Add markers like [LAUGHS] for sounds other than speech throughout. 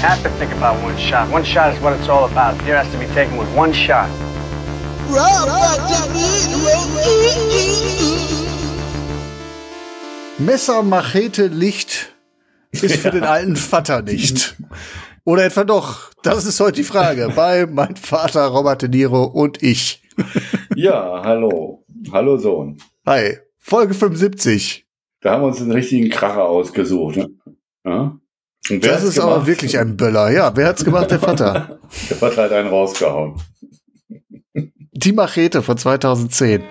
Have to think about one shot. One shot is what it's all about. Here has to be taken with one shot. Messer, Machete, Licht ist für den alten Vater nicht. Oder etwa doch? Das ist heute die Frage bei mein Vater Robert De Niro und ich. Ja, hallo. Hallo Sohn. Hi, Folge 75. Da haben wir uns einen richtigen Kracher ausgesucht. Ne? Ja? Und Das ist aber wirklich ein Böller. Ja, wer hat's gemacht? Der Vater. [LAUGHS] Der Vater hat einen rausgehauen. Die Machete von 2010.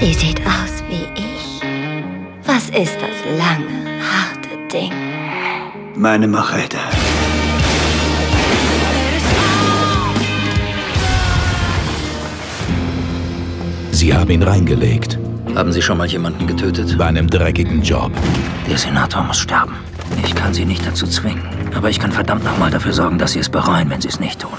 Die sieht aus wie ich. Was ist das lange, harte Ding? Meine Machete. Sie haben ihn reingelegt. Haben Sie schon mal jemanden getötet? Bei einem dreckigen Job. Der Senator muss sterben. Ich kann Sie nicht dazu zwingen. Aber ich kann verdammt nochmal dafür sorgen, dass Sie es bereuen, wenn Sie es nicht tun.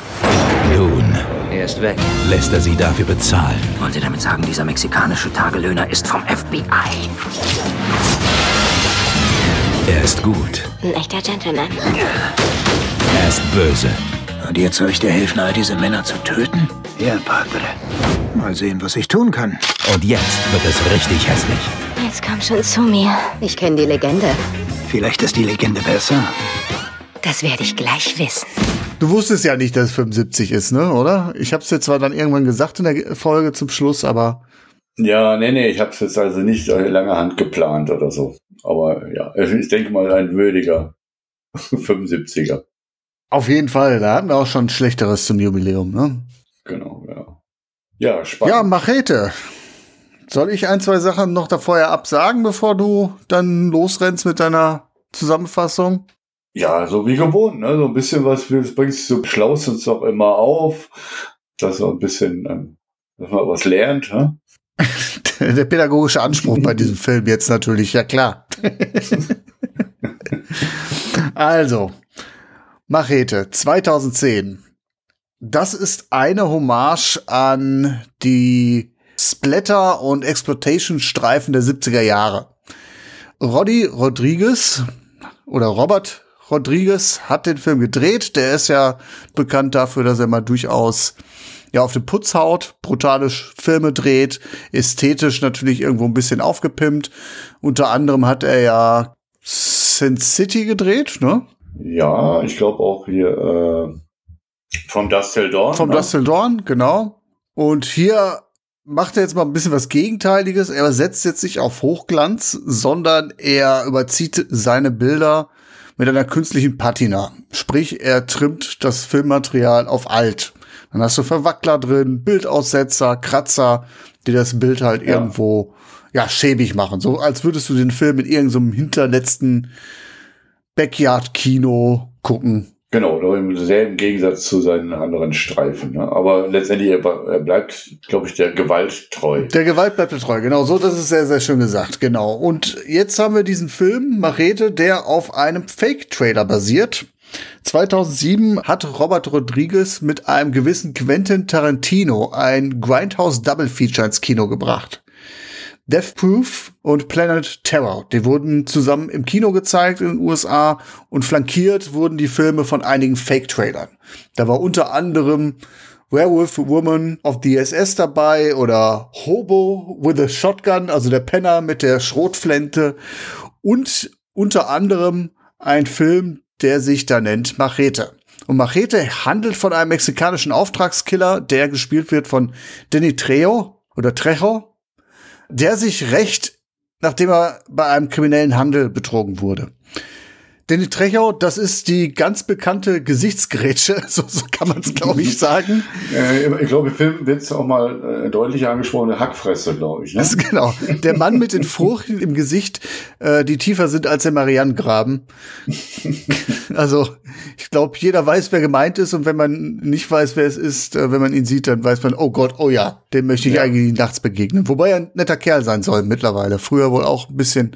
Nun Er ist weg. lässt er sie dafür bezahlen. Wollen Sie damit sagen, dieser mexikanische Tagelöhner ist vom FBI? Er ist gut. Ein echter Gentleman. Er ist böse. Und jetzt soll ich dir helfen, all diese Männer zu töten? Ja, Padre. Mal sehen, was ich tun kann. Und jetzt wird es richtig hässlich. Jetzt komm schon zu mir. Ich kenne die Legende. Vielleicht ist die Legende besser. Das werde ich gleich wissen. Du wusstest ja nicht, dass es 75 ist, ne? Oder? Ich hab's dir zwar dann irgendwann gesagt in der Folge zum Schluss, aber Ja, nee, nee, ich habe es jetzt also nicht so lange Hand geplant oder so. Aber ja, ich denke mal ein würdiger [LAUGHS] 75er. auf jeden Fall, da hatten wir auch schon Schlechteres zum Jubiläum, ne? Genau, ja. Ja, spannend. Ja, Machete. Soll ich ein, zwei Sachen noch da vorher absagen, bevor du dann losrennst mit deiner Zusammenfassung? Ja, so wie gewohnt, ne? So ein bisschen was, das bringst du, schlaust uns doch immer auf, dass so ein bisschen, ähm, dass man was lernt, ne? [LAUGHS] Der pädagogische Anspruch bei diesem Film jetzt natürlich, ja klar. [LAUGHS] [LAUGHS] also, Machete 2010. Das ist eine Hommage an die Splatter- und Exploitation-Streifen der 70er Jahre. Roddy Rodriguez oder Robert Rodriguez hat den Film gedreht. Der ist ja bekannt dafür, dass er mal durchaus ja auf den Putz haut, brutale Filme dreht, ästhetisch natürlich irgendwo ein bisschen aufgepimpt. Unter anderem hat er ja Sin City gedreht, ne? Ja, ich glaube auch hier äh, vom Dust Till Dawn. Vom ne? Dust Till Dawn, genau. Und hier macht er jetzt mal ein bisschen was Gegenteiliges. Er setzt jetzt nicht auf Hochglanz, sondern er überzieht seine Bilder mit einer künstlichen Patina. Sprich, er trimmt das Filmmaterial auf alt. Dann hast du Verwackler drin, Bildaussetzer, Kratzer, die das Bild halt Ja. irgendwo ja schäbig machen. So als würdest du den Film in irgendeinem hinterletzten Backyard-Kino gucken. Genau, nur im selben Gegensatz zu seinen anderen Streifen. Ne? Aber letztendlich, er, er bleibt, glaube ich, der Gewalt treu. Der Gewalt bleibt mir treu, genau so, das ist sehr, sehr schön gesagt, genau. Und jetzt haben wir diesen Film, Machete, der auf einem Fake-Trailer basiert. 2007 hat Robert Rodriguez mit einem gewissen Quentin Tarantino ein Grindhouse Double Feature ins Kino gebracht. Death Proof und Planet Terror, die wurden zusammen im Kino gezeigt in den USA und flankiert wurden die Filme von einigen Fake-Trailern. Da war unter anderem Werewolf Woman of the SS dabei oder Hobo with a Shotgun, also der Penner mit der Schrotflinte und unter anderem ein Film, der sich da nennt Machete. Und Machete handelt von einem mexikanischen Auftragskiller, der gespielt wird von Danny Trejo oder Trejo, der sich rächt, nachdem er bei einem kriminellen Handel betrogen wurde. Danny Trejo, das ist die ganz bekannte Gesichtsgrätsche, [LAUGHS] so, so kann man es, glaube ich, sagen. Äh, ich glaube, im Film wird es auch mal äh, deutlich angesprochen, eine Hackfresse, glaube ich. Ne? Das, [LAUGHS] genau. Der Mann mit den Furchen im Gesicht, äh, die tiefer sind als der Marianengraben. [LAUGHS] also, ich glaube, jeder weiß, wer gemeint ist und wenn man nicht weiß, wer es ist, äh, wenn man ihn sieht, dann weiß man, oh Gott, oh ja, dem möchte ich ja. eigentlich nachts begegnen. Wobei er ein netter Kerl sein soll mittlerweile. Früher wohl auch ein bisschen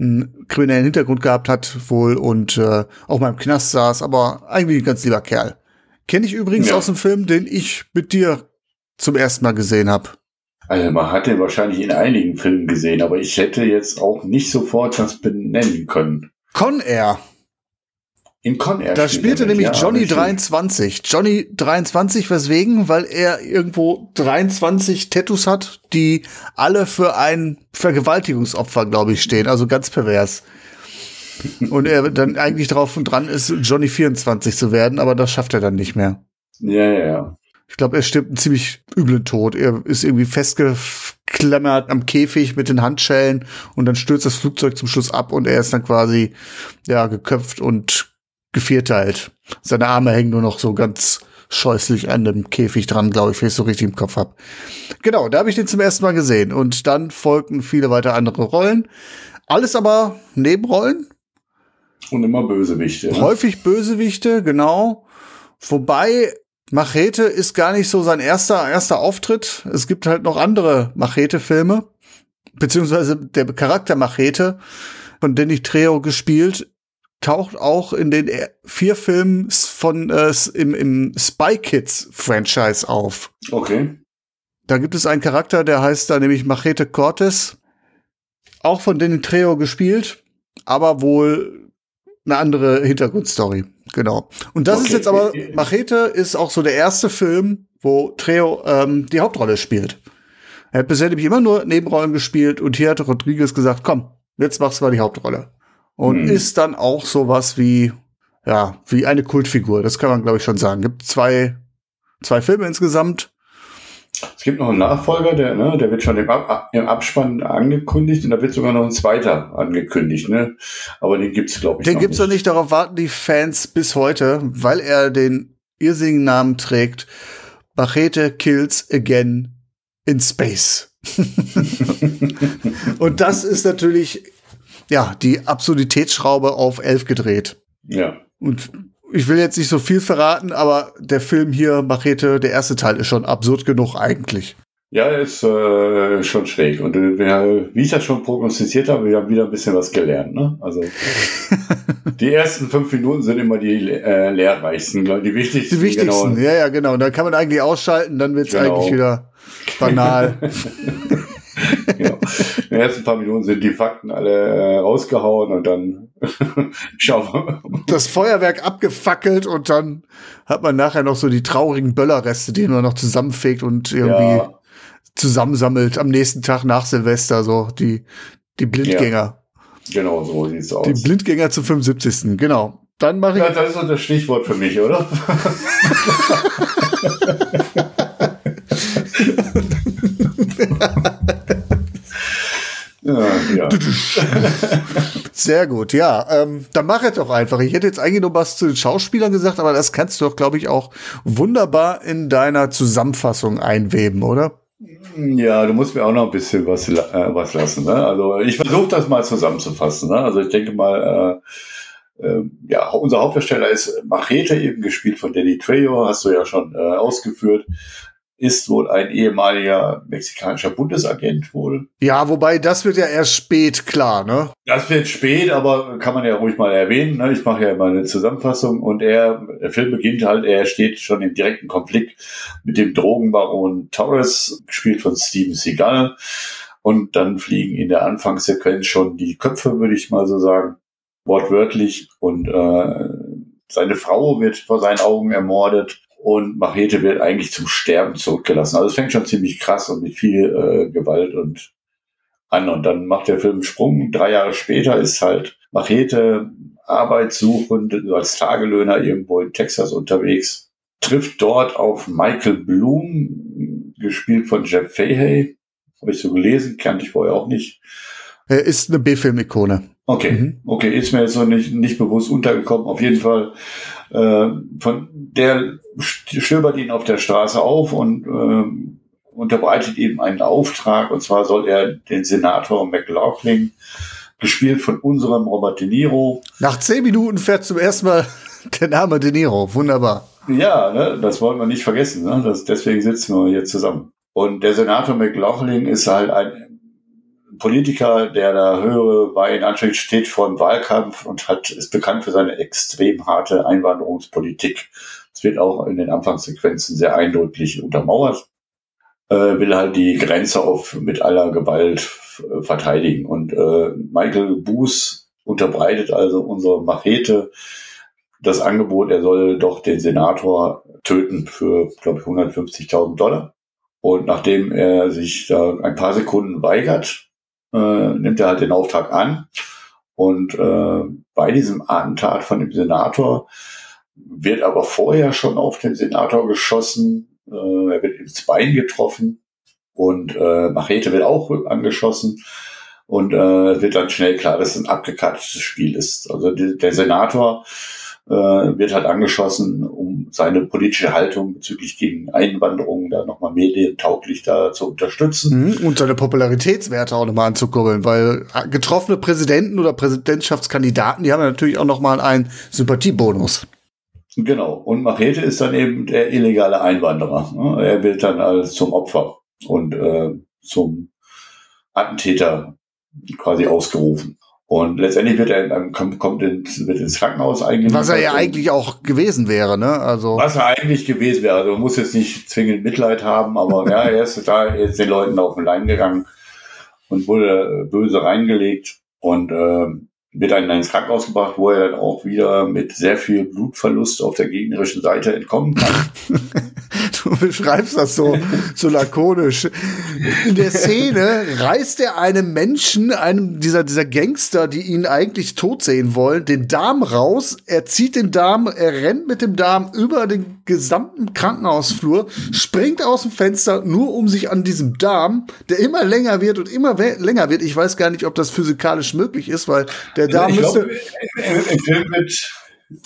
einen kriminellen Hintergrund gehabt hat, wohl und äh, auch mal im Knast saß, aber eigentlich ein ganz lieber Kerl. Kenne ich übrigens ja. aus dem Film, den ich mit dir zum ersten Mal gesehen habe. Also man hat den wahrscheinlich in einigen Filmen gesehen, aber ich hätte jetzt auch nicht sofort das benennen können. Con Air. In Con Air. Da spielte nämlich ja, Johnny 23. Johnny 23, weswegen? Weil er irgendwo 23 Tattoos hat, die alle für ein Vergewaltigungsopfer, glaube ich, stehen. Also ganz pervers. und er dann eigentlich drauf und dran ist, Johnny 24 zu werden, aber das schafft er dann nicht mehr. Ja, ja, ja. Ich glaube, er stirbt einen ziemlich üblen Tod. Er ist irgendwie festgeklemmert am Käfig mit den Handschellen und dann stürzt das Flugzeug zum Schluss ab und er ist dann quasi, ja, geköpft und gevierteilt. Seine Arme hängen nur noch so ganz scheußlich an dem Käfig dran, glaube ich, wenn ich so richtig im Kopf habe. Genau, da habe ich den zum ersten Mal gesehen und dann folgten viele weitere andere Rollen. Alles aber Nebenrollen, und immer Bösewichte. Ne? Häufig Bösewichte, genau. Wobei Machete ist gar nicht so sein erster, erster Auftritt. Es gibt halt noch andere Machete-Filme. Beziehungsweise der Charakter Machete, von Danny Trejo gespielt, taucht auch in den vier Filmen von äh, im, im Spy Kids Franchise auf. Okay. Da gibt es einen Charakter, der heißt da nämlich Machete Cortes, auch von Danny Trejo gespielt, aber wohl eine andere Hintergrundstory. Genau. Und das okay. ist jetzt aber, Machete ist auch so der erste Film, wo Treo ähm, die Hauptrolle spielt. Er hat bisher nämlich immer nur Nebenrollen gespielt und hier hat Rodriguez gesagt, komm, jetzt machst du mal die Hauptrolle. Und hm. ist dann auch sowas wie, ja, wie eine Kultfigur. Das kann man, glaube ich, schon sagen. Gibt zwei, zwei Filme insgesamt. Es gibt noch einen Nachfolger, der, ne, der wird schon im, Ab im Abspann angekündigt und da wird sogar noch ein zweiter angekündigt, ne? Aber den gibt's glaube ich, Den gibt's noch nicht. Darauf warten die Fans bis heute, weil er den irrsinnigen Namen trägt. Machete kills again in space. [LAUGHS] und das ist natürlich, ja, die Absurditätsschraube auf elf gedreht. Ja. Und ich will jetzt nicht so viel verraten, aber der Film hier, Machete, der erste Teil ist schon absurd genug eigentlich. Ja, ist äh, schon schräg. Und äh, wie ich das schon prognostiziert habe, wir haben wieder ein bisschen was gelernt. Ne? Also [LAUGHS] die ersten fünf Minuten sind immer die äh, lehrreichsten, die wichtigsten. Die wichtigsten, genau. ja, ja, genau. Und dann kann man eigentlich ausschalten, dann wird es genau. eigentlich wieder banal. [LAUGHS] genau. [LAUGHS] In den ersten paar Minuten sind die Fakten alle äh, rausgehauen und dann [LAUGHS] schauen wir. Das Feuerwerk abgefackelt und dann hat man nachher noch so die traurigen Böllerreste, die man noch zusammenfegt und irgendwie ja. zusammensammelt am nächsten Tag nach Silvester, so die, die Blindgänger. Ja. Genau, so sieht's aus. Die Blindgänger zum 75. Genau. Dann mache ich. Ja, das ist so das Stichwort für mich, oder? [LAUGHS] [LAUGHS] Ja, ja. [LAUGHS] Sehr gut, ja. Ähm, dann mach jetzt auch einfach. Ich hätte jetzt eigentlich noch was zu den Schauspielern gesagt, aber das kannst du doch, glaube ich, auch wunderbar in deiner Zusammenfassung einweben, oder? Ja, du musst mir auch noch ein bisschen was, äh, was lassen. Ne? Also ich versuche das mal zusammenzufassen. Ne? Also ich denke mal, äh, äh, ja, unser Hauptdarsteller ist Machete, eben gespielt von Danny Trejo, hast du ja schon äh, ausgeführt ist wohl ein ehemaliger mexikanischer Bundesagent wohl. Ja, wobei das wird ja erst spät klar, ne? Das wird spät, aber kann man ja ruhig mal erwähnen. Ne? Ich mache ja immer eine Zusammenfassung und er, der Film beginnt halt, er steht schon im direkten Konflikt mit dem Drogenbaron Torres, gespielt von Steven Seagal. Und dann fliegen in der Anfangssequenz schon die Köpfe, würde ich mal so sagen, wortwörtlich. Und äh, seine Frau wird vor seinen Augen ermordet und Machete wird eigentlich zum Sterben zurückgelassen. Also es fängt schon ziemlich krass und mit viel äh, Gewalt und an. Und dann macht der Film einen Sprung. Drei Jahre später ist halt Machete arbeitssuchend als Tagelöhner irgendwo in Texas unterwegs, trifft dort auf Michael Bloom, gespielt von Jeff Fahey. Habe ich so gelesen, kannte ich vorher auch nicht. Er ist eine B-Film-Ikone. Okay, Mhm. okay, ist mir jetzt noch nicht, nicht bewusst untergekommen. Auf jeden Fall, äh, von der stöbert ihn auf der Straße auf und ähm, unterbreitet ihm einen Auftrag. Und zwar soll er den Senator McLaughlin, gespielt von unserem Robert De Niro, Nach zehn Minuten fährt zum ersten Mal [LAUGHS] der Name De Niro. Wunderbar. Ja, ne, das wollen wir nicht vergessen. Ne? Das, deswegen sitzen wir hier zusammen. Und der Senator McLaughlin ist halt ein Politiker, der da höhere bei in Anführungszeichen steht vor dem Wahlkampf und hat, ist bekannt für seine extrem harte Einwanderungspolitik. Es wird auch in den Anfangssequenzen sehr eindrücklich untermauert. Äh, will halt die Grenze auf mit aller Gewalt verteidigen. Und äh, Michael Boos unterbreitet also unsere Machete das Angebot, er soll doch den Senator töten für, glaube ich, 150.000 Dollar. Und nachdem er sich da ein paar Sekunden weigert, äh, nimmt er halt den Auftrag an. Und äh, bei diesem Attentat von dem Senator wird aber vorher schon auf den Senator geschossen. Äh, er wird ins Bein getroffen und äh, Machete wird auch angeschossen. Und äh, wird dann schnell klar, dass es ein abgekartetes Spiel ist. Also die, der Senator äh, wird halt angeschossen, um seine politische Haltung bezüglich gegen Einwanderung da nochmal medientauglich da zu unterstützen. Mhm. Und seine Popularitätswerte auch nochmal anzukurbeln, weil getroffene Präsidenten oder Präsidentschaftskandidaten, die haben natürlich auch nochmal einen Sympathiebonus. Genau. Und Machete ist dann eben der illegale Einwanderer. ne? Er wird dann als zum Opfer und äh, zum Attentäter quasi ausgerufen. Und letztendlich wird er in kommt, kommt ins, wird ins Krankenhaus eingeliefert. Was er ja und- eigentlich auch gewesen wäre, ne? Also. Was er eigentlich gewesen wäre. Also man muss jetzt nicht zwingend Mitleid haben, aber ja, er ist da, er ist den Leuten auf den Leim gegangen und wurde böse reingelegt und äh, wird dann ins Krankenhaus gebracht, wo er dann auch wieder mit sehr viel Blutverlust auf der gegnerischen Seite entkommen kann. [LAUGHS] Du beschreibst das so, so lakonisch. In der Szene reißt er einem Menschen, einem dieser, dieser Gangster, die ihn eigentlich tot sehen wollen, den Darm raus. Er zieht den Darm, er rennt mit dem Darm über den gesamten Krankenhausflur, springt aus dem Fenster, nur um sich an diesem Darm, der immer länger wird und immer länger wird. Ich weiß gar nicht, ob das physikalisch möglich ist, weil der Darm ich müsste. glaube, im, Film wird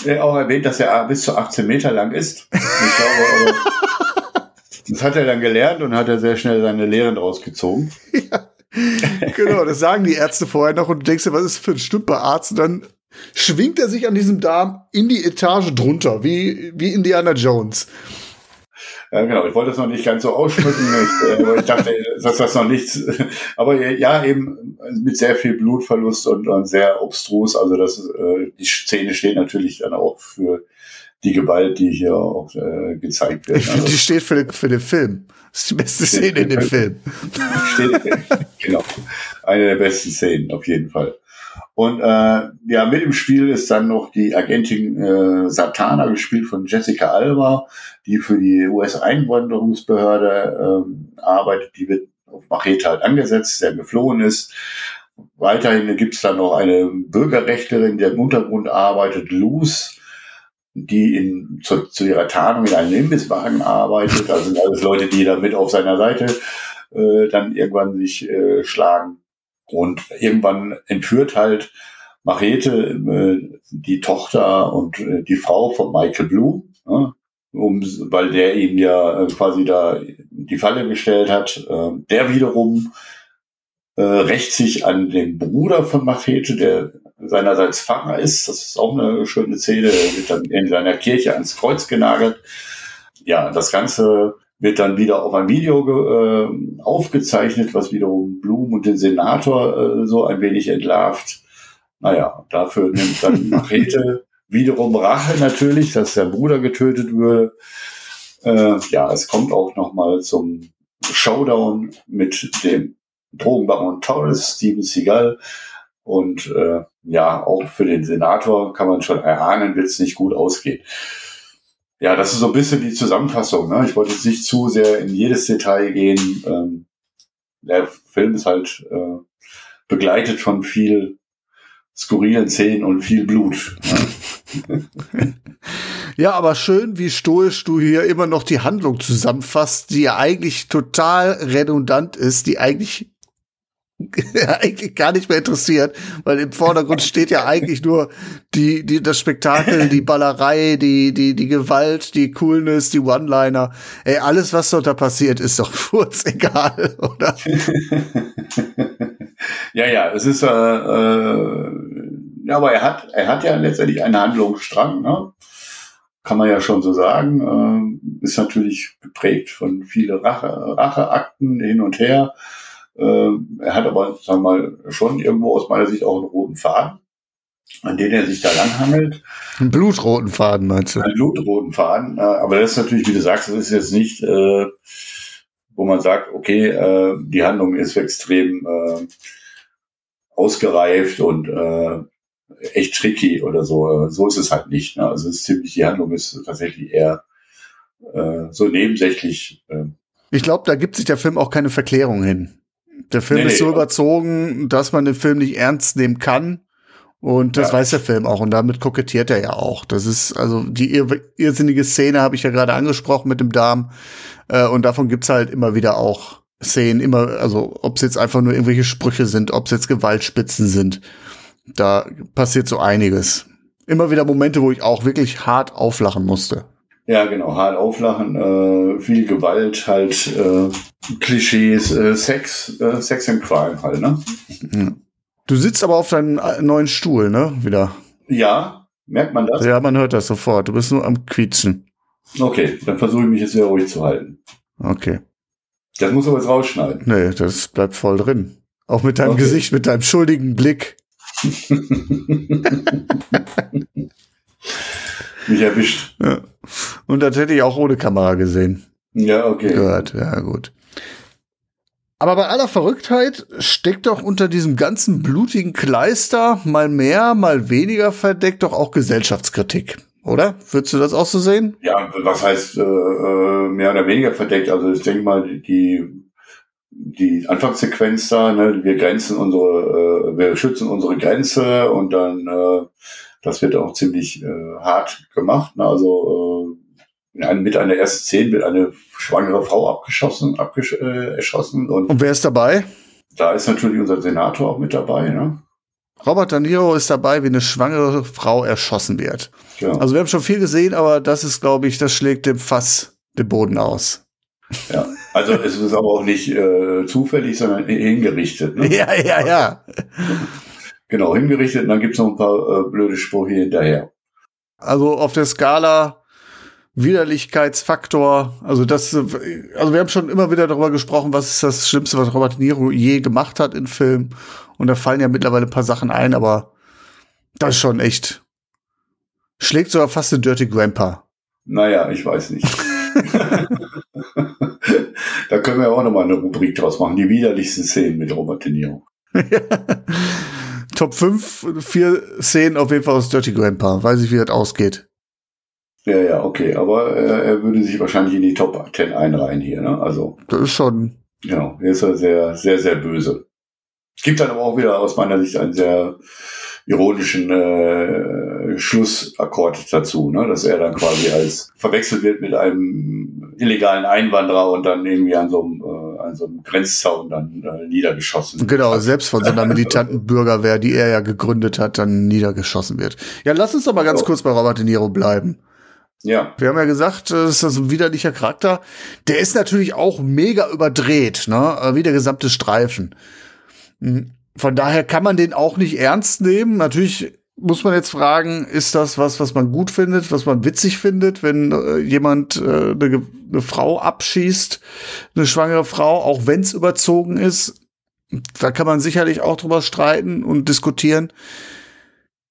äh, auch erwähnt, dass er bis zu 18 Meter lang ist. Glaube, [LAUGHS] das hat er dann gelernt und hat er sehr schnell seine Lehren daraus gezogen. Genau, das sagen die Ärzte vorher noch und du denkst dir, was ist für ein Stümperarzt? Und dann schwingt er sich an diesem Darm in die Etage drunter, wie, wie Indiana Jones. Ja, genau. Ich wollte das noch nicht ganz so ausschmücken. Ich, äh, ich dachte, dass das noch nichts. [LAUGHS] Aber ja, eben mit sehr viel Blutverlust und, und sehr obstrus. Also das, äh, die Szene steht natürlich dann auch für die Gewalt, die hier auch äh, gezeigt wird. Ich finde, die steht für den, für den Film. Das ist die beste Szene in dem Film. steht, [LAUGHS] genau. Eine der besten Szenen, auf jeden Fall. Und äh, ja, mit im Spiel ist dann noch die Agentin äh, Satana, gespielt von Jessica Alba, die für die US-Einwanderungsbehörde ähm, arbeitet. Die wird auf Machete halt angesetzt, der geflohen ist. Weiterhin gibt es dann noch eine Bürgerrechtlerin, die im Untergrund arbeitet, Luz, die in, zu, zu ihrer Tarnung in einem Imbisswagen arbeitet. Also sind alles Leute, die da mit auf seiner Seite äh, dann irgendwann sich äh, schlagen. Und irgendwann entführt halt Machete äh, die Tochter und äh, die Frau von Michael Blue, ne? um, weil der ihm ja äh, quasi da die Falle gestellt hat. Äh, der wiederum äh, rächt sich an den Bruder von Machete, der seinerseits Pfarrer ist. Das ist auch eine schöne Szene. Der wird dann in seiner Kirche ans Kreuz genagelt. Ja, das Ganze wird dann wieder auf ein Video äh, aufgezeichnet, was wiederum Blum und den Senator äh, so ein wenig entlarvt. Naja, dafür nimmt dann [LAUGHS] Machete wiederum Rache natürlich, dass der Bruder getötet würde. Äh, ja, es kommt auch nochmal zum Showdown mit dem Drogenbaron Torres, Steven Seagal. Und äh, ja, auch für den Senator kann man schon erahnen, wird es nicht gut ausgehen. Ja, das ist so ein bisschen die Zusammenfassung. Ne? Ich wollte jetzt nicht zu sehr in jedes Detail gehen. Ähm, der Film ist halt äh, begleitet von viel skurrilen Szenen und viel Blut. Ne? [LAUGHS] Ja, aber schön, wie stoisch du hier immer noch die Handlung zusammenfasst, die ja eigentlich total redundant ist, die eigentlich [LAUGHS] eigentlich gar nicht mehr interessiert, weil im Vordergrund steht ja eigentlich nur die, die, das Spektakel, die Ballerei, die, die, die Gewalt, die Coolness, die One-Liner. Ey, alles, was dort da passiert, ist doch [LAUGHS] furz egal, oder? [LAUGHS] ja, ja, es ist, äh, äh, ja, aber er hat, er hat ja letztendlich einen Handlungsstrang, ne? kann man ja schon so sagen, äh, ist natürlich geprägt von viele Rache, Racheakten hin und her. Äh, er hat aber, sagen wir mal, schon irgendwo aus meiner Sicht auch einen roten Faden, an den er sich da langhangelt. Einen blutroten Faden, meinst du? Einen blutroten Faden. Äh, aber das ist natürlich, wie du sagst, das ist jetzt nicht, äh, wo man sagt, okay, äh, die Handlung ist extrem ausgereift und echt tricky oder so. So ist es halt nicht. Ne? Also es ist ziemlich, die Handlung ist tatsächlich eher so nebensächlich. Ich glaube, da gibt sich der Film auch keine Verklärung hin. Der Film nee, ist so nee, überzogen, dass man den Film nicht ernst nehmen kann. Und das ja. weiß der Film auch und damit kokettiert er ja auch. Das ist also die irr irrsinnige Szene habe ich ja gerade angesprochen mit dem Darm äh, und davon gibt's halt immer wieder auch Szenen, immer also ob es jetzt einfach nur irgendwelche Sprüche sind, ob es jetzt Gewaltspitzen sind. Da passiert so einiges. Immer wieder Momente, wo ich auch wirklich hart auflachen musste. Ja, genau, hart auflachen, äh, viel Gewalt, halt äh, Klischees, äh, Sex, äh, Sex and Crime halt, ne? Du sitzt aber auf deinem äh, neuen Stuhl, ne? Wieder. Ja, merkt man das? Ja, man hört das sofort. Du bist nur am Quietschen. Okay, dann versuche ich mich jetzt sehr ruhig zu halten. Okay. Das muss aber jetzt rausschneiden. Nee, das bleibt voll drin. Auch mit deinem okay. Gesicht, mit deinem schuldigen Blick. [LAUGHS] [LAUGHS] Mich erwischt. Ja. Und das hätte ich auch ohne Kamera gesehen. Ja, okay. Gehört, ja, gut. Aber bei aller Verrücktheit steckt doch unter diesem ganzen blutigen Kleister mal mehr, mal weniger verdeckt doch auch Gesellschaftskritik, oder? Würdest du das auch so sehen? Ja, was heißt äh, äh mehr oder weniger verdeckt? Also ich denke mal, die die Anfangssequenz da, ne, wir grenzen unsere, äh, wir schützen unsere Grenze und dann, äh, das wird auch ziemlich äh, hart gemacht. Ne? Also äh, mit einer ersten Szene wird eine schwangere Frau abgeschossen, abgesch äh, erschossen. Und, und wer ist dabei? Da ist natürlich unser Senator auch mit dabei. Ne? Robert De Niro ist dabei, wie eine schwangere Frau erschossen wird. Ja. Also wir haben schon viel gesehen, aber das ist, glaube ich, das schlägt dem Fass den Boden aus. Ja, also es ist aber auch nicht äh, zufällig, sondern hingerichtet. Ne? [LAUGHS] Ja, ja, ja. [LAUGHS] Genau, hingerichtet und dann gibt's noch ein paar äh, blöde Sprüche hinterher. Also auf der Skala Widerlichkeitsfaktor, also das, also wir haben schon immer wieder darüber gesprochen, was ist das Schlimmste, was Robert Niro je gemacht hat in Film. Und da fallen ja mittlerweile ein paar Sachen ein, aber das ist schon echt. Schlägt sogar fast den Dirty Grandpa. Naja, ich weiß nicht. [LAUGHS] da können wir auch nochmal eine Rubrik draus machen. Die widerlichsten Szenen mit Robert De Niro. [LAUGHS] Top 5, vier Szenen auf jeden Fall aus Dirty Grandpa. Weiß ich, wie das ausgeht. Ja, ja, okay. Aber äh, er würde sich wahrscheinlich in die Top 10 einreihen hier, ne? Also. Das ist schon. Genau, er ist ja sehr, sehr, sehr böse. Gibt dann aber auch wieder aus meiner Sicht einen sehr ironischen äh, Schlussakkord dazu, ne? dass er dann quasi als verwechselt wird mit einem illegalen Einwanderer und dann irgendwie an so einem, äh, an so einem Grenzzaun dann äh, niedergeschossen. Genau, hat. selbst von so einer [LAUGHS] militanten Bürgerwehr, die er ja gegründet hat, dann niedergeschossen wird. Ja, lass uns doch mal ganz so. kurz bei Robert De Niro bleiben. Ja. Wir haben ja gesagt, das ist ein widerlicher Charakter. Der ist natürlich auch mega überdreht, ne? Wie der gesamte Streifen. Von daher kann man den auch nicht ernst nehmen. Natürlich muss man jetzt fragen, ist das was, was man gut findet, was man witzig findet, wenn äh, jemand äh, eine, eine, Frau abschießt, eine schwangere Frau, auch wenn es überzogen ist. Da kann man sicherlich auch drüber streiten und diskutieren.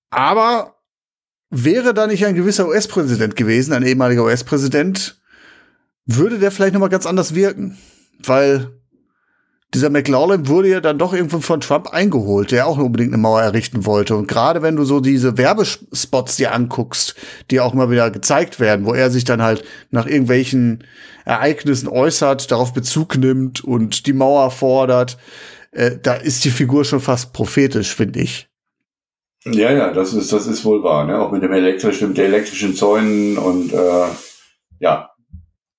Aber wäre da nicht ein gewisser US-Präsident gewesen, ein ehemaliger US-Präsident, würde der vielleicht noch mal ganz anders wirken, weil dieser McLaughlin wurde ja dann doch irgendwann von Trump eingeholt, der auch unbedingt eine Mauer errichten wollte. Und gerade wenn du so diese Werbespots dir anguckst, die auch immer wieder gezeigt werden, wo er sich dann halt nach irgendwelchen Ereignissen äußert, darauf Bezug nimmt und die Mauer fordert, äh, da ist die Figur schon fast prophetisch, finde ich. Ja, ja, das ist, das ist wohl wahr, ne? Auch mit dem elektrischen, mit den elektrischen Zäunen und äh, ja,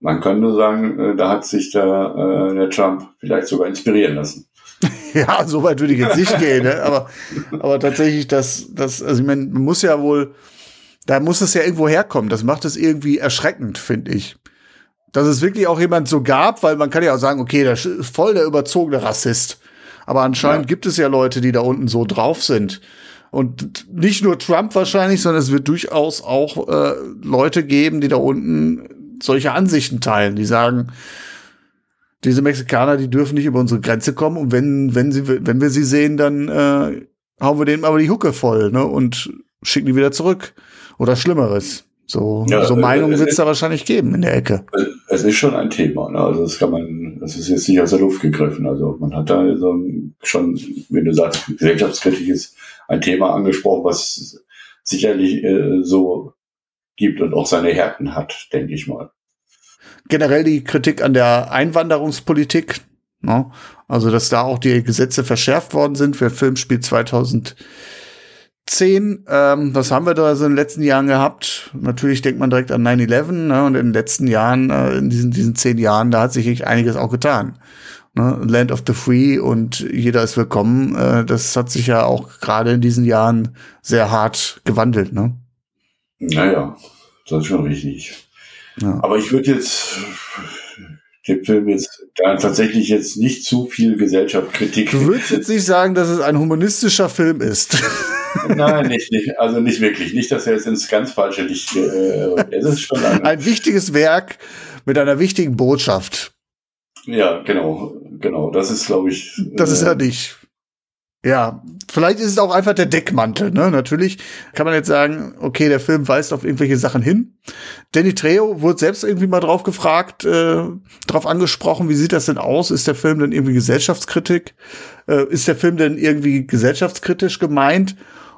man könnte sagen, äh, da hat sich der, äh, der Trump vielleicht sogar inspirieren lassen. [LAUGHS] Ja, so weit würde ich jetzt nicht gehen, ne? aber, aber tatsächlich, das, das, also ich meine, man muss ja wohl, da muss es ja irgendwo herkommen. Das macht es irgendwie erschreckend, finde ich. Dass es wirklich auch jemand so gab, weil man kann ja auch sagen, okay, das ist voll der überzogene Rassist. Aber anscheinend Ja. gibt es ja Leute, die da unten so drauf sind. Und nicht nur Trump wahrscheinlich, sondern es wird durchaus auch äh, Leute geben, die da unten solche Ansichten teilen, die sagen, diese Mexikaner, die dürfen nicht über unsere Grenze kommen und wenn, wenn, sie, wenn wir sie sehen, dann äh, hauen wir denen aber die Hucke voll ne, und schicken die wieder zurück. Oder Schlimmeres. So, Ja, so äh, Meinungen es wird es ist- da wahrscheinlich geben in der Ecke. Es ist schon ein Thema, ne? Also das kann man, das ist jetzt nicht aus der Luft gegriffen. Also man hat da so schon, wenn du sagst, gesellschaftskritisch ist ein Thema angesprochen, was sicherlich äh, so gibt und auch seine Härten hat, denke ich mal. Generell die Kritik an der Einwanderungspolitik. Ne? Also, dass da auch die Gesetze verschärft worden sind. Der Film spielt 2010. Ähm, was haben wir da so in den letzten Jahren gehabt? Natürlich denkt man direkt an 9-11. Ne? Und in den letzten Jahren, äh, in diesen, diesen zehn Jahren, da hat sich echt einiges auch getan. Ne? Land of the Free und jeder ist willkommen. Äh, das hat sich ja auch gerade in diesen Jahren sehr hart gewandelt. Ne? Naja, das ist schon richtig. Ja. Aber ich würde jetzt dem Film jetzt da tatsächlich jetzt nicht zu viel Gesellschaftskritik. Du würdest jetzt nicht sagen, dass es ein humanistischer Film ist. [LAUGHS] Nein, nicht, nicht, also nicht wirklich. Nicht, dass er jetzt ins ganz falsche Licht. Äh, es ist schon ein, ein wichtiges Werk mit einer wichtigen Botschaft. ja, genau, genau. Das ist, glaube ich. Das ist äh, ja nicht. Ja, vielleicht ist es auch einfach der Deckmantel. Ne? Natürlich kann man jetzt sagen, okay, der Film weist auf irgendwelche Sachen hin. Danny Trejo wurde selbst irgendwie mal drauf gefragt, äh, drauf angesprochen, wie sieht das denn aus? Ist der Film denn irgendwie Gesellschaftskritik? Äh, ist der Film denn irgendwie gesellschaftskritisch gemeint?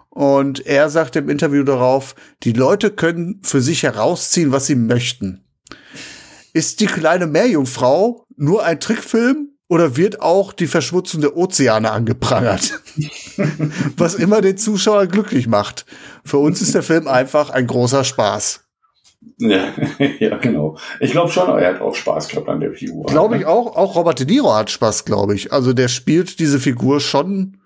Und er sagt im Interview darauf, die Leute können für sich herausziehen, was sie möchten. Ist die kleine Meerjungfrau nur ein Trickfilm oder wird auch die Verschmutzung der Ozeane angeprangert? [LAUGHS] Was immer den Zuschauer glücklich macht. Für uns ist der Film einfach ein großer Spaß. Ja, [LAUGHS] ja, genau. Ich glaube schon, er hat auch Spaß gehabt an der Figur. Glaube ich auch. Auch Robert De Niro hat Spaß, glaube ich. Also der spielt diese Figur schon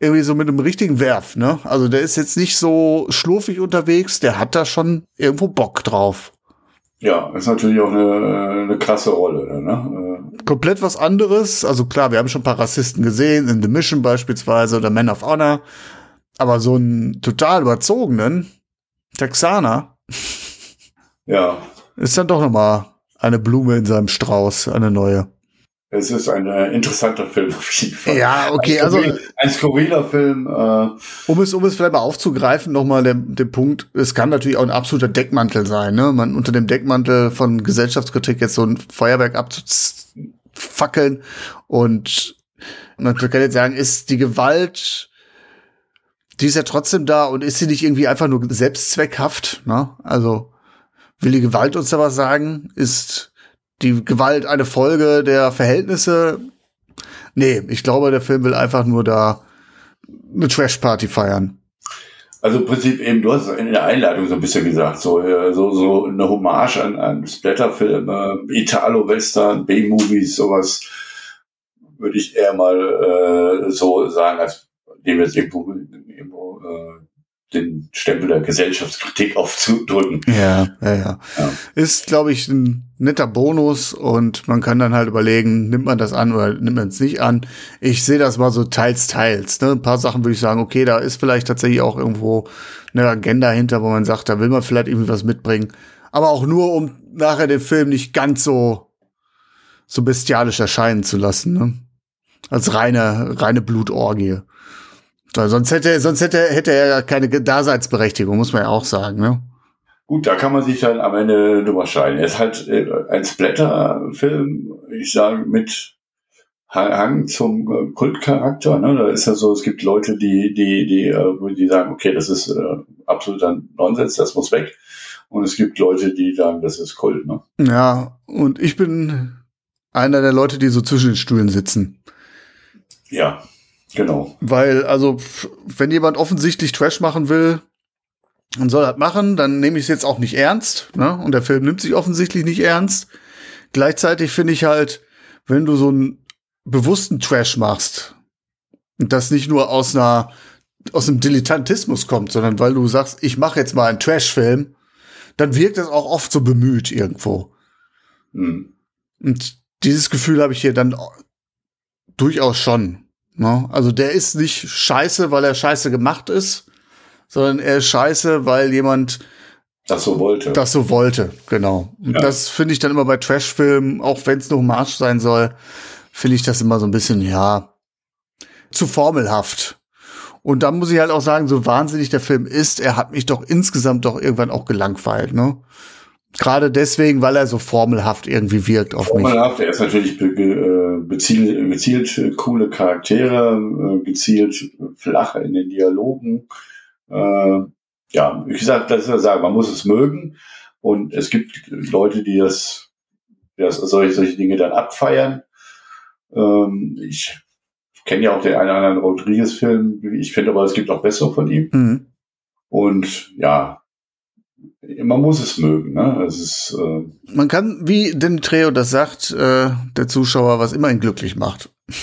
irgendwie so mit einem richtigen Werf, ne? Also der ist jetzt nicht so schlurfig unterwegs, der hat da schon irgendwo Bock drauf. Ja, ist natürlich auch eine, eine krasse Rolle. Ne? komplett was anderes. Also klar, wir haben schon ein paar Rassisten gesehen, in The Mission beispielsweise oder Man of Honor. Aber so einen total überzogenen Texaner Ja, ist dann doch noch mal eine Blume in seinem Strauß, eine neue. Es ist ein äh, interessanter Film [LAUGHS] auf jeden Fall. Ja, okay, ein also ein skurriler Film. Äh, um es, um es vielleicht mal aufzugreifen, noch mal den, den Punkt, es kann natürlich auch ein absoluter Deckmantel sein, ne? Man unter dem Deckmantel von Gesellschaftskritik jetzt so ein Feuerwerk abzufackeln und man kann jetzt sagen, ist die Gewalt die ist ja trotzdem da und ist sie nicht irgendwie einfach nur selbstzweckhaft? Ne? Also will die Gewalt uns da was sagen? Ist die Gewalt eine Folge der Verhältnisse? Nee, ich glaube, der Film will einfach nur da eine Trash-Party feiern. Also im Prinzip eben, du hast es in der Einleitung so ein bisschen gesagt, so, äh, so, so eine Hommage an, an Splatterfilme, Italo-Western, B-Movies, sowas würde ich eher mal äh, so sagen, als dem jetzt irgendwo, irgendwo äh, den Stempel der Gesellschaftskritik aufzudrücken. Ja, ja, ja. Ja. Ist, glaube ich, ein netter Bonus und man kann dann halt überlegen, nimmt man das an oder nimmt man es nicht an. Ich sehe das mal so teils, teils. Ne? Ein paar Sachen würde ich sagen, okay, da ist vielleicht tatsächlich auch irgendwo eine Agenda hinter, wo man sagt, da will man vielleicht irgendwie was mitbringen. Aber auch nur, um nachher den Film nicht ganz so, so bestialisch erscheinen zu lassen. Ne? Als reine, reine Blutorgie. Sonst hätte, sonst hätte, hätte er ja keine Daseinsberechtigung, muss man ja auch sagen, ne? Gut, da kann man sich dann am Ende drüber scheiden. Er ist halt äh, ein Splatter-Film, ich sage, mit Ha- Hang zum äh, Kultcharakter. Ne? Da ist ja so, es gibt Leute, die, die, die, äh, die sagen, okay, das ist äh, absoluter Nonsens, das muss weg. Und es gibt Leute, die sagen, das ist Kult. Ne? Ja, und ich bin einer der Leute, die so zwischen den Stühlen sitzen. Ja, genau. Weil, also, wenn jemand offensichtlich Trash machen will und soll das machen, dann nehme ich es jetzt auch nicht ernst. Ne? Und der Film nimmt sich offensichtlich nicht ernst. Gleichzeitig finde ich halt, wenn du so ein bewussten Trash machst und das nicht nur aus einer aus einem Dilettantismus kommt, sondern weil du sagst, ich mache jetzt mal einen Trash-Film, dann wirkt das auch oft so bemüht irgendwo. Mhm. Und dieses Gefühl habe ich hier dann durchaus schon. Ne? Also der ist nicht scheiße, weil er scheiße gemacht ist, sondern er ist scheiße, weil jemand Das so wollte. das so wollte. Genau. Und Ja. das finde ich dann immer bei Trash-Filmen, auch wenn es eine Hommage sein soll, finde ich das immer so ein bisschen, ja, zu formelhaft. Und da muss ich halt auch sagen, so wahnsinnig der Film ist, er hat mich doch insgesamt doch irgendwann auch gelangweilt, ne? Gerade deswegen, weil er so formelhaft irgendwie wirkt auf mich. Formelhaft, er ist natürlich be äh, bezielt, gezielt äh, coole Charaktere, äh, gezielt flach in den Dialogen. Äh, ja, wie gesagt, das ist ja sagen, man muss es mögen. Und es gibt Leute, die das, das solche, solche Dinge dann abfeiern. Ähm, ich kenne ja auch den einen oder anderen Rodriguez-Film. Ich finde aber, es gibt auch bessere von ihm. Mhm. Und ja, man muss es mögen. Ne? Es ist, äh, Man kann, wie den Treo das sagt, äh, der Zuschauer, was immer ihn glücklich macht. [LAUGHS]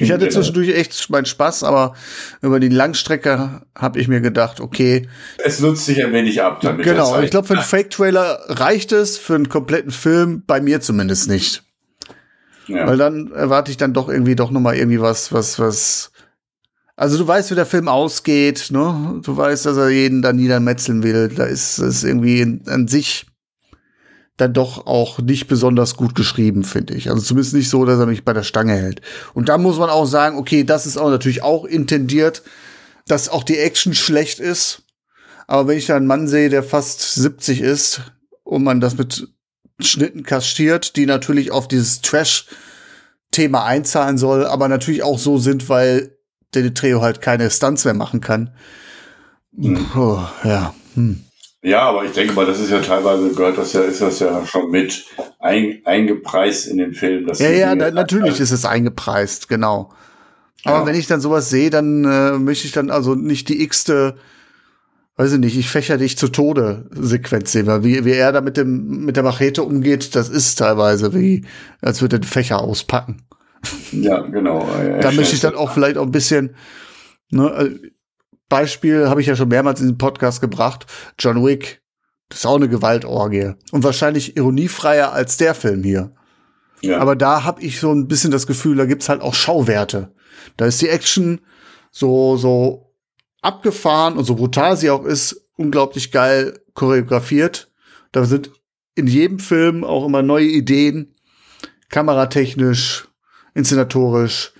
Ich hatte zwischendurch echt meinen Spaß, aber über die Langstrecke habe ich mir gedacht, okay, Es nutzt sich ein wenig ab. Dann mit der genau, ich glaube, für einen Fake-Trailer reicht es, für einen kompletten Film, bei mir zumindest nicht. Ja. Weil dann erwarte ich dann doch irgendwie doch noch mal irgendwie was, was, was. Also du weißt, wie der Film ausgeht, ne? Du weißt, dass er jeden da niedermetzeln will. Da ist es irgendwie an sich dann doch auch nicht besonders gut geschrieben, finde ich. Also zumindest nicht so, dass er mich bei der Stange hält. Und da muss man auch sagen, okay, das ist auch natürlich auch intendiert, dass auch die Action schlecht ist. Aber wenn ich da einen Mann sehe, der fast 70 ist und man das mit Schnitten kaschiert, die natürlich auf dieses Trash-Thema einzahlen soll, aber natürlich auch so sind, weil der Treo halt keine Stunts mehr machen kann. Puh, ja. Hm. Ja, aber ich denke mal, das ist ja teilweise gehört das ja, ist das ja schon mit ein, eingepreist in den Film. Ja, ja, da, natürlich ist es eingepreist, genau. Aber Ja. wenn ich dann sowas sehe, dann äh, möchte ich dann also nicht die x-te, weiß ich nicht, ich fächer dich zu Tode Sequenz sehen, weil wie, wie er da mit dem, mit der Machete umgeht, das ist teilweise wie, als würde er den Fächer auspacken. Ja, genau. [LAUGHS] Da möchte ich dann auch vielleicht auch ein bisschen, ne, äh, Beispiel habe ich ja schon mehrmals in den Podcast gebracht, John Wick. Das ist auch eine Gewaltorgie. Und wahrscheinlich ironiefreier als der Film hier. ja. Aber da habe ich so ein bisschen das Gefühl, da gibt's halt auch Schauwerte. Da ist die Action so, so abgefahren und so brutal sie auch ist, unglaublich geil choreografiert. Da sind in jedem Film auch immer neue Ideen, kameratechnisch, inszenatorisch.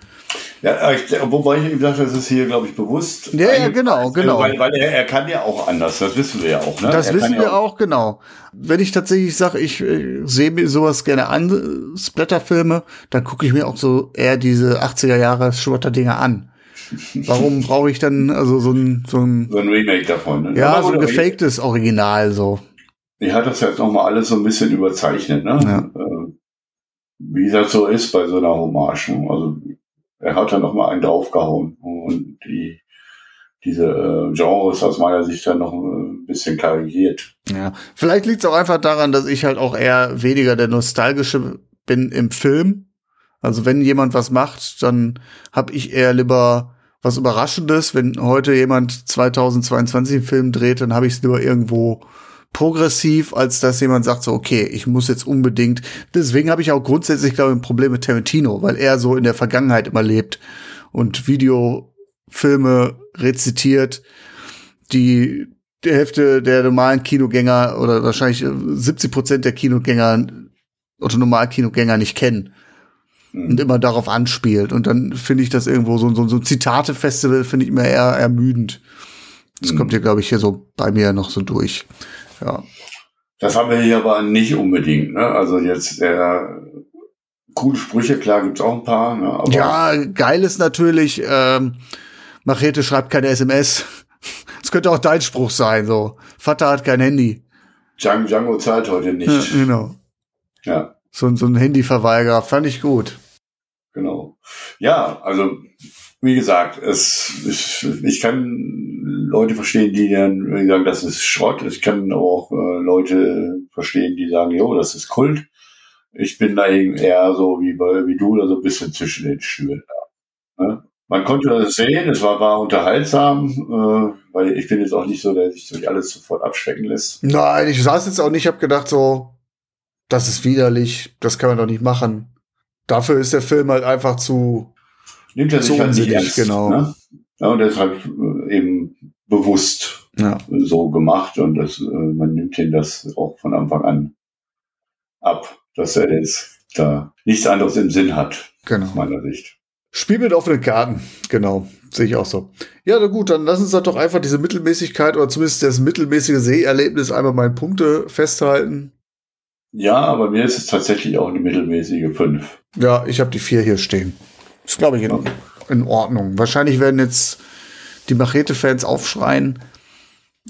ja, ich, wobei ich ihm gesagt habe, das ist hier, glaube ich, bewusst. Ja, ja, genau, genau. Weil, weil er, er kann ja auch anders, das wissen wir ja auch. Ne? Das er wissen wir ja auch, genau. Wenn ich tatsächlich sage, ich äh, sehe mir sowas gerne an, äh, Splatterfilme, dann gucke ich mir auch so eher diese 80er Jahre Schrotter-Dinger an. [LAUGHS] Warum brauche ich dann also so ein, so ein So ein Remake davon. Ne? ja, so ein gefaktes Original so. Er hat das jetzt nochmal alles so ein bisschen überzeichnet, ne? Ja. Äh, Wie das so ist bei so einer Hommage. ne? Also er hat da nochmal einen draufgehauen und die diese äh, Genres aus meiner Sicht dann noch ein bisschen karikiert. Ja, vielleicht liegt es auch einfach daran, dass ich halt auch eher weniger der nostalgische bin im Film. Also wenn jemand was macht, dann habe ich eher lieber was Überraschendes. Wenn heute jemand 2022 einen Film dreht, dann habe ich es lieber irgendwo progressiv, als dass jemand sagt so, okay, ich muss jetzt unbedingt. Deswegen habe ich auch grundsätzlich, glaube ich, ein Problem mit Tarantino, weil er so in der Vergangenheit immer lebt und Videofilme rezitiert, die die Hälfte der normalen Kinogänger oder wahrscheinlich äh, 70 Prozent der Kinogänger oder Normalkinogänger nicht kennen und immer darauf anspielt. Und dann finde ich das irgendwo so, so, so ein Zitate-Festival finde ich immer eher ermüdend. Das Mhm. kommt hier, glaube ich, hier so bei mir noch so durch. Ja. Das haben wir hier aber nicht unbedingt. Ne? Also jetzt der coole Sprüche, klar gibt's auch ein paar. Ne? Aber ja, geil ist natürlich, ähm, Machete schreibt keine SMS. Das [LAUGHS] könnte auch dein Spruch sein, so. Vater hat kein Handy. Django, Django zahlt heute Ja, nicht. genau. Ja, So, ein- so ein Handyverweigerer, fand ich gut. genau. Ja, also wie gesagt, es, ich, ich kann Leute verstehen, die dann sagen, das ist Schrott. Ich kann aber auch äh, Leute verstehen, die sagen, jo, das ist Kult. Ich bin da eben eher so wie, bei, wie du, da so ein bisschen zwischen den Stühlen. Ja. Ne? Man konnte das sehen, es war, war unterhaltsam, äh, weil ich bin jetzt auch nicht so, der sich durch alles sofort abschrecken lässt. Nein, ich saß jetzt auch nicht, hab gedacht so, das ist widerlich, das kann man doch nicht machen. Dafür ist der Film halt einfach zu, Nimmt er sich halt nicht ernst. genau. Ne? Ja, und halt äh, eben bewusst ja. so gemacht und das, äh, man nimmt ihn das auch von Anfang an ab, dass er jetzt da nichts anderes im Sinn hat, Genau. aus meiner Sicht. Spiel mit offenen Karten. Genau. Sehe ich auch so. Ja, na gut, dann lass uns halt doch einfach diese Mittelmäßigkeit oder zumindest das mittelmäßige Seherlebnis einmal mal in Punkte festhalten. Ja, aber mir ist es tatsächlich auch eine mittelmäßige 5. Ja, ich habe die vier hier stehen. Ist, glaube ich, in, in Ordnung. Wahrscheinlich werden jetzt die Machete-Fans aufschreien.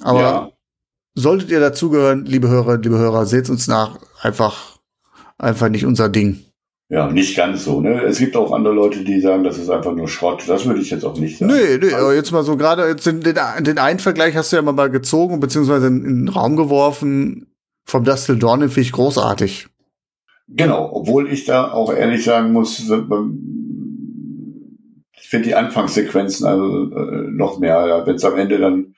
Aber ja, solltet ihr dazugehören, liebe Hörer, liebe Hörer, seht uns nach. Einfach, einfach nicht unser Ding. ja, nicht ganz so. Ne? Es gibt auch andere Leute, die sagen, das ist einfach nur Schrott. Das würde ich jetzt auch nicht sagen. Nee, nee, aber jetzt mal so gerade jetzt den, den, den einen Vergleich hast du ja mal, gezogen, beziehungsweise in, in den Raum geworfen. Vom Dust Till Dawn finde ich großartig. Genau, obwohl ich da auch ehrlich sagen muss, finde die Anfangssequenzen also äh, noch mehr. Wenn es am Ende dann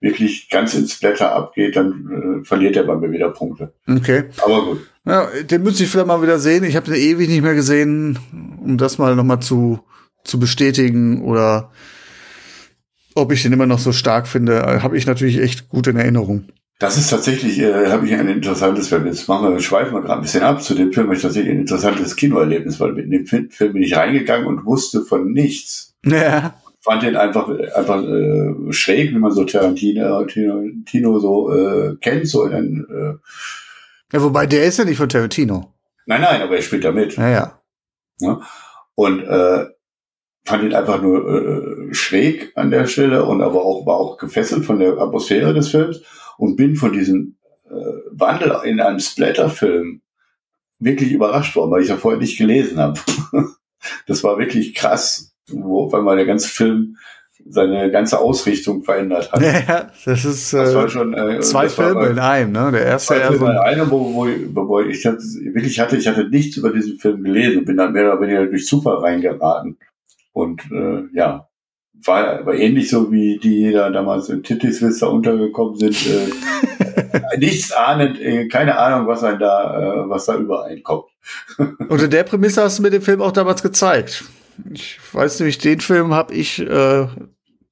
wirklich ganz ins Blätter abgeht, dann äh, verliert er bei mir wieder Punkte. Okay. Aber gut. Ja, den müsste ich vielleicht mal wieder sehen. Ich habe den ewig nicht mehr gesehen, um das mal noch mal zu, zu bestätigen oder ob ich den immer noch so stark finde, habe ich natürlich echt gut in Erinnerung. Das ist tatsächlich, äh, habe ich ein interessantes Film. Jetzt machen wir, schweifen wir gerade ein bisschen ab. Zu dem Film habe ich tatsächlich ein interessantes Kinoerlebnis, weil mit dem Film, bin ich reingegangen und wusste von nichts. Ja. Fand den einfach, einfach äh, schräg, wie man so Tarantino, Tino, Tino so äh, kennt, so in einen, äh, ja. Wobei der ist ja nicht von Tarantino. Nein, nein, aber er spielt da mit. Ja, ja. Ne? Und äh, fand ihn einfach nur äh, schräg an der Stelle und aber auch war auch gefesselt von der Atmosphäre des Films und bin von diesem äh, Wandel in einem Splatter-Film wirklich überrascht worden, weil ich ja vorher nicht gelesen habe. [LAUGHS] das war wirklich krass, wo auf einmal der ganze Film seine ganze Ausrichtung verändert hat. [LAUGHS] Ja, das ist Das war äh, schon äh, zwei Filme in einem, ne? Der erste Zwei eher so Filme in einem, wo, wo, wo ich hatte, wirklich hatte, ich hatte nichts über diesen Film gelesen bin dann mehr oder weniger durch Zufall reingeraten. Und äh, ja, war, war ähnlich so wie die, die da damals in Titiswitz da untergekommen sind. Äh, [LAUGHS] nichts ahnend, äh, keine Ahnung, was ein da, äh, was da übereinkommt. [LAUGHS] Unter der Prämisse hast du mir den Film auch damals gezeigt. Ich weiß nämlich, den Film habe ich äh,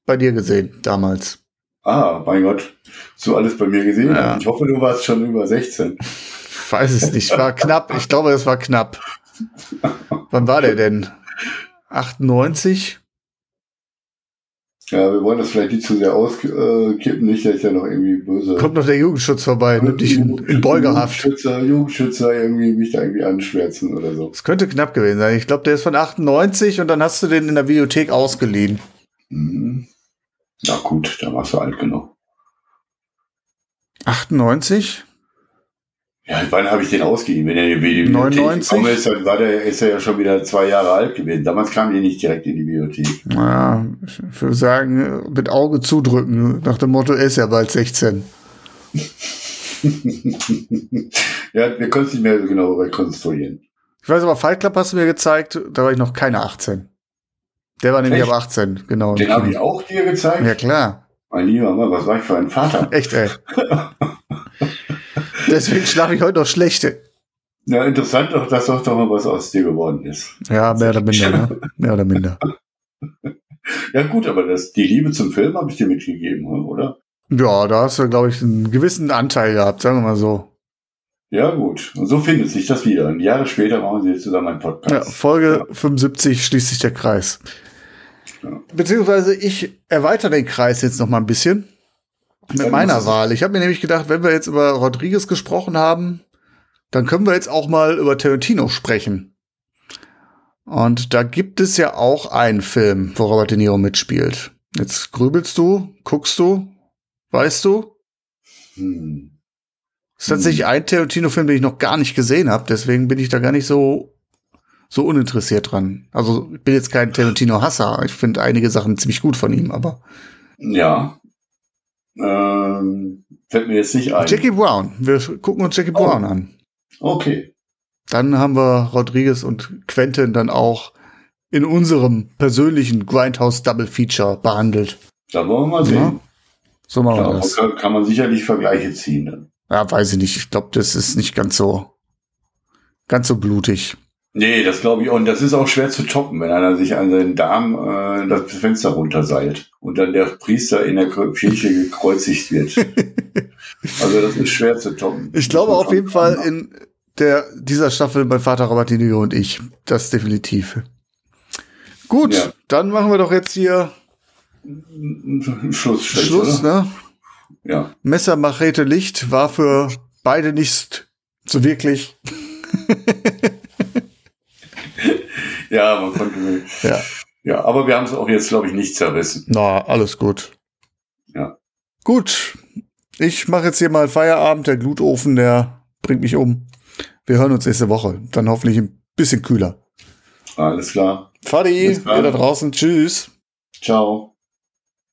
bei dir gesehen damals. Ah, mein Gott, so alles bei mir gesehen. Ja. Ich hoffe, du warst schon über 16. Ich weiß es nicht, war knapp. Ich glaube, es war knapp. Wann war der denn? 98? Ja, wir wollen das vielleicht nicht zu sehr auskippen, nicht, dass ich da noch irgendwie böse. Kommt noch der Jugendschutz vorbei, nimmt dich in, in Beugehaft. Jugendschützer, Jugendschützer irgendwie mich da irgendwie anschwärzen oder so. Es könnte knapp gewesen sein. Ich glaube, der ist von 98 und dann hast du den in der Videothek ausgeliehen. Mhm. Na gut, da warst du alt genug. 98? Ja, wann habe ich den ausgegeben? Wenn er in die Videothek 99? gekommen ist, dann war der, ist er ja schon wieder zwei Jahre alt gewesen. Damals kam die nicht direkt in die Videothek. Ja, ich würde sagen, mit Auge zudrücken, nach dem Motto, er ist ja bald 16. [LAUGHS] ja, wir können es nicht mehr so genau rekonstruieren. Ich weiß aber, Fight Club hast du mir gezeigt, da war ich noch keine 18. Der war nämlich Echt? ab 18, genau. Den habe ich auch dir gezeigt. Ja, klar. Mein lieber Mann, was war ich für ein Vater? Echt, ey. [LAUGHS] Deswegen schlafe ich heute noch schlecht. Ja, interessant doch, dass doch doch mal was aus dir geworden ist. Ja, mehr oder minder, ne? Mehr oder minder. [LAUGHS] Ja gut, aber das, die Liebe zum Film habe ich dir mitgegeben, oder? Ja, da hast du, glaube ich, einen gewissen Anteil gehabt, sagen wir mal so. Ja gut, und so findet sich das wieder. Und Jahre später machen sie jetzt zusammen einen Ja, Podcast. Folge 75 schließt sich der Kreis. Ja. Beziehungsweise ich erweitere den Kreis jetzt noch mal ein bisschen mit meiner Wahl. Ich habe mir nämlich gedacht, wenn wir jetzt über Rodriguez gesprochen haben, dann können wir jetzt auch mal über Tarantino sprechen. Und da gibt es ja auch einen Film, wo Robert De Niro mitspielt. Jetzt grübelst du, guckst du, weißt du? Hm. Ist tatsächlich ein Tarantino-Film, den ich noch gar nicht gesehen habe, deswegen bin ich da gar nicht so, so uninteressiert dran. Also ich bin jetzt kein Tarantino-Hasser. Ich finde einige Sachen ziemlich gut von ihm, aber. Ja. Ähm, fällt mir jetzt nicht ein. Jackie Brown. Wir gucken uns Jackie Oh. Brown an. Okay. dann haben wir Rodriguez und Quentin dann auch in unserem persönlichen Grindhouse Double Feature behandelt. Da wollen wir mal sehen. Ja, so machen Da wir das. kann, kann man sicherlich Vergleiche ziehen. Dann. Ja, weiß ich nicht. Ich glaube, das ist nicht ganz so, ganz so blutig. Nee, das glaube ich auch. Und das ist auch schwer zu toppen, wenn einer sich an seinen Darm äh, das Fenster runterseilt und dann der Priester in der Kirche gekreuzigt wird. [LAUGHS] also das ist schwer zu toppen. Ich glaube auf jeden Fall in der, dieser Staffel bei Vater Rabattini und ich. Das definitiv. Gut, Ja. dann machen wir doch jetzt hier Schluss. Schluss, oder? ne? Ja. Messer, Machete, Licht war für beide nicht so wirklich. [LAUGHS] ja, man konnte. Ja. Ja, aber wir haben es auch jetzt, glaube ich, nicht zerrissen. Na, alles gut. Ja. Gut. Ich mache jetzt hier mal Feierabend. Der Glutofen, der bringt mich um. Wir hören uns nächste Woche. Dann hoffentlich ein bisschen kühler. Alles klar. Fadi, ihr da draußen. Tschüss. Ciao.